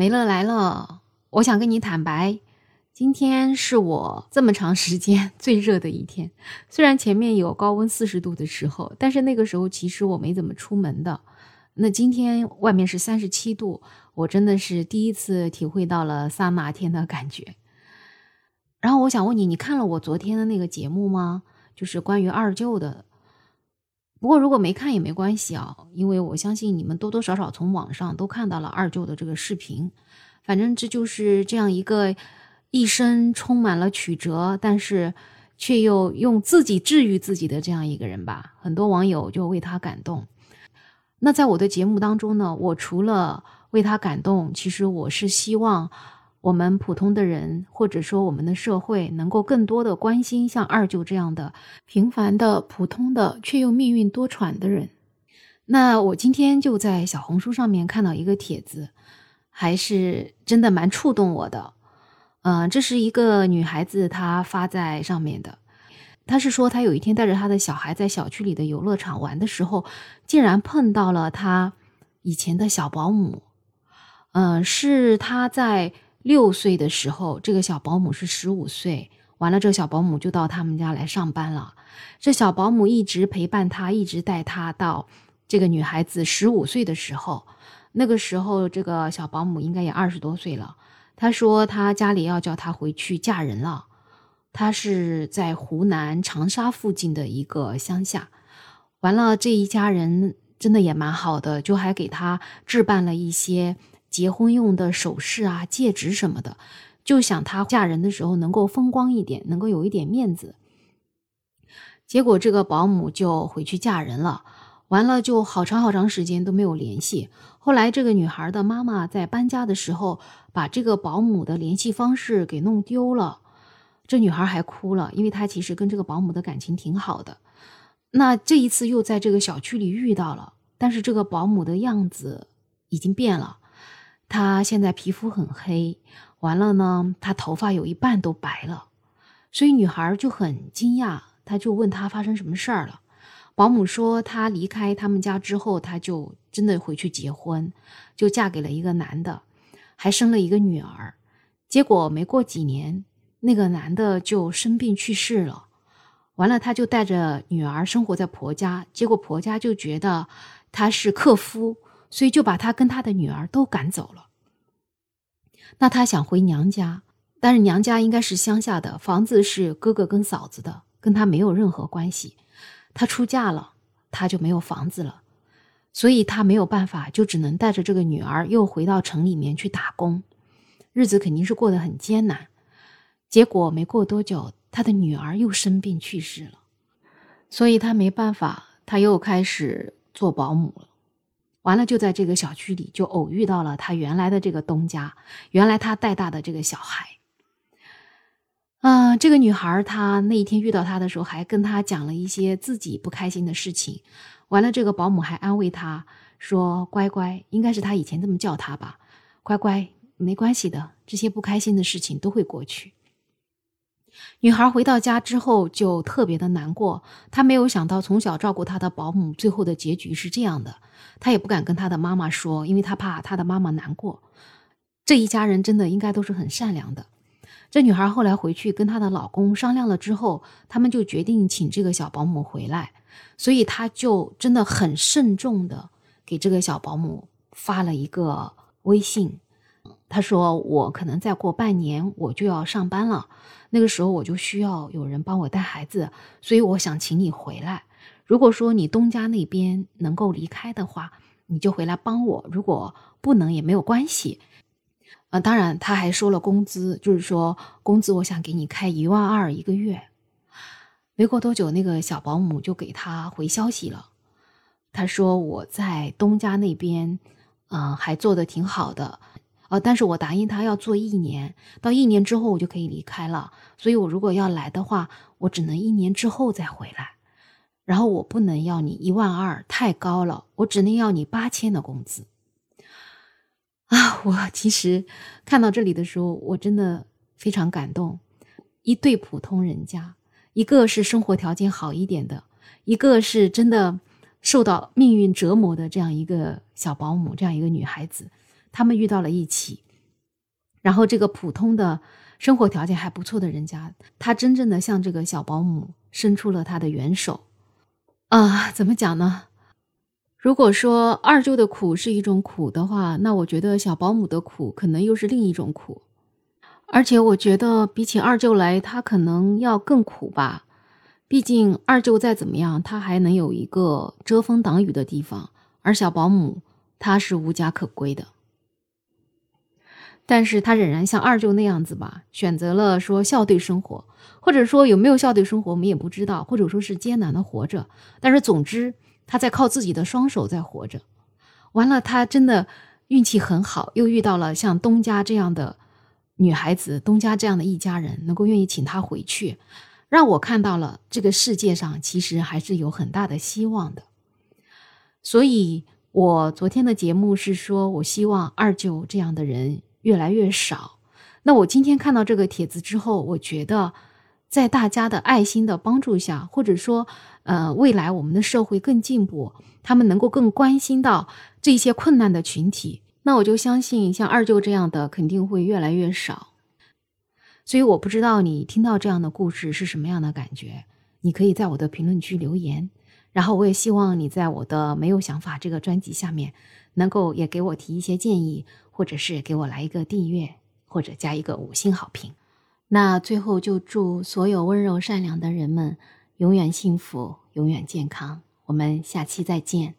梅乐来了，我想跟你坦白，今天是我这么长时间 最热的一天。虽然前面有高温四十度的时候，但是那个时候其实我没怎么出门的。那今天外面是三十七度，我真的是第一次体会到了桑拿天的感觉。然后我想问你，你看了我昨天的那个节目吗？就是关于二舅的。不过，如果没看也没关系啊，因为我相信你们多多少少从网上都看到了二舅的这个视频。反正这就是这样一个一生充满了曲折，但是却又用自己治愈自己的这样一个人吧。很多网友就为他感动。那在我的节目当中呢，我除了为他感动，其实我是希望。我们普通的人，或者说我们的社会，能够更多的关心像二舅这样的平凡的、普通的却又命运多舛的人。那我今天就在小红书上面看到一个帖子，还是真的蛮触动我的。嗯，这是一个女孩子她发在上面的，她是说她有一天带着她的小孩在小区里的游乐场玩的时候，竟然碰到了她以前的小保姆。嗯，是她在。六岁的时候，这个小保姆是十五岁。完了，这个小保姆就到他们家来上班了。这小保姆一直陪伴她，一直带她到这个女孩子十五岁的时候。那个时候，这个小保姆应该也二十多岁了。她说，她家里要叫她回去嫁人了。她是在湖南长沙附近的一个乡下。完了，这一家人真的也蛮好的，就还给她置办了一些。结婚用的首饰啊、戒指什么的，就想她嫁人的时候能够风光一点，能够有一点面子。结果这个保姆就回去嫁人了，完了就好长好长时间都没有联系。后来这个女孩的妈妈在搬家的时候，把这个保姆的联系方式给弄丢了。这女孩还哭了，因为她其实跟这个保姆的感情挺好的。那这一次又在这个小区里遇到了，但是这个保姆的样子已经变了。她现在皮肤很黑，完了呢，她头发有一半都白了，所以女孩就很惊讶，她就问她发生什么事儿了。保姆说，她离开他们家之后，她就真的回去结婚，就嫁给了一个男的，还生了一个女儿。结果没过几年，那个男的就生病去世了。完了，她就带着女儿生活在婆家，结果婆家就觉得他是克夫。所以就把他跟他的女儿都赶走了。那他想回娘家，但是娘家应该是乡下的，房子是哥哥跟嫂子的，跟他没有任何关系。他出嫁了，他就没有房子了，所以他没有办法，就只能带着这个女儿又回到城里面去打工，日子肯定是过得很艰难。结果没过多久，他的女儿又生病去世了，所以他没办法，他又开始做保姆了。完了，就在这个小区里，就偶遇到了他原来的这个东家，原来他带大的这个小孩。啊，这个女孩她那一天遇到他的时候，还跟他讲了一些自己不开心的事情。完了，这个保姆还安慰他说：“乖乖，应该是他以前这么叫他吧，乖乖，没关系的，这些不开心的事情都会过去。”女孩回到家之后就特别的难过，她没有想到从小照顾她的保姆最后的结局是这样的，她也不敢跟她的妈妈说，因为她怕她的妈妈难过。这一家人真的应该都是很善良的。这女孩后来回去跟她的老公商量了之后，他们就决定请这个小保姆回来，所以她就真的很慎重的给这个小保姆发了一个微信。他说：“我可能再过半年我就要上班了，那个时候我就需要有人帮我带孩子，所以我想请你回来。如果说你东家那边能够离开的话，你就回来帮我；如果不能也没有关系。啊，当然他还说了工资，就是说工资我想给你开一万二一个月。没过多久，那个小保姆就给他回消息了，他说我在东家那边，嗯，还做的挺好的。”啊，但是我答应他要做一年，到一年之后我就可以离开了。所以，我如果要来的话，我只能一年之后再回来。然后，我不能要你一万二，太高了，我只能要你八千的工资。啊，我其实看到这里的时候，我真的非常感动。一对普通人家，一个是生活条件好一点的，一个是真的受到命运折磨的这样一个小保姆，这样一个女孩子。他们遇到了一起，然后这个普通的生活条件还不错的人家，他真正的向这个小保姆伸出了他的援手。啊，怎么讲呢？如果说二舅的苦是一种苦的话，那我觉得小保姆的苦可能又是另一种苦。而且我觉得比起二舅来，他可能要更苦吧。毕竟二舅再怎么样，他还能有一个遮风挡雨的地方，而小保姆他是无家可归的。但是他仍然像二舅那样子吧，选择了说校对生活，或者说有没有校对生活，我们也不知道，或者说是艰难的活着。但是总之，他在靠自己的双手在活着。完了，他真的运气很好，又遇到了像东家这样的女孩子，东家这样的一家人，能够愿意请他回去，让我看到了这个世界上其实还是有很大的希望的。所以，我昨天的节目是说，我希望二舅这样的人。越来越少。那我今天看到这个帖子之后，我觉得，在大家的爱心的帮助下，或者说，呃，未来我们的社会更进步，他们能够更关心到这些困难的群体，那我就相信，像二舅这样的肯定会越来越少。所以，我不知道你听到这样的故事是什么样的感觉，你可以在我的评论区留言。然后，我也希望你在我的没有想法这个专辑下面，能够也给我提一些建议。或者是给我来一个订阅，或者加一个五星好评。那最后就祝所有温柔善良的人们永远幸福，永远健康。我们下期再见。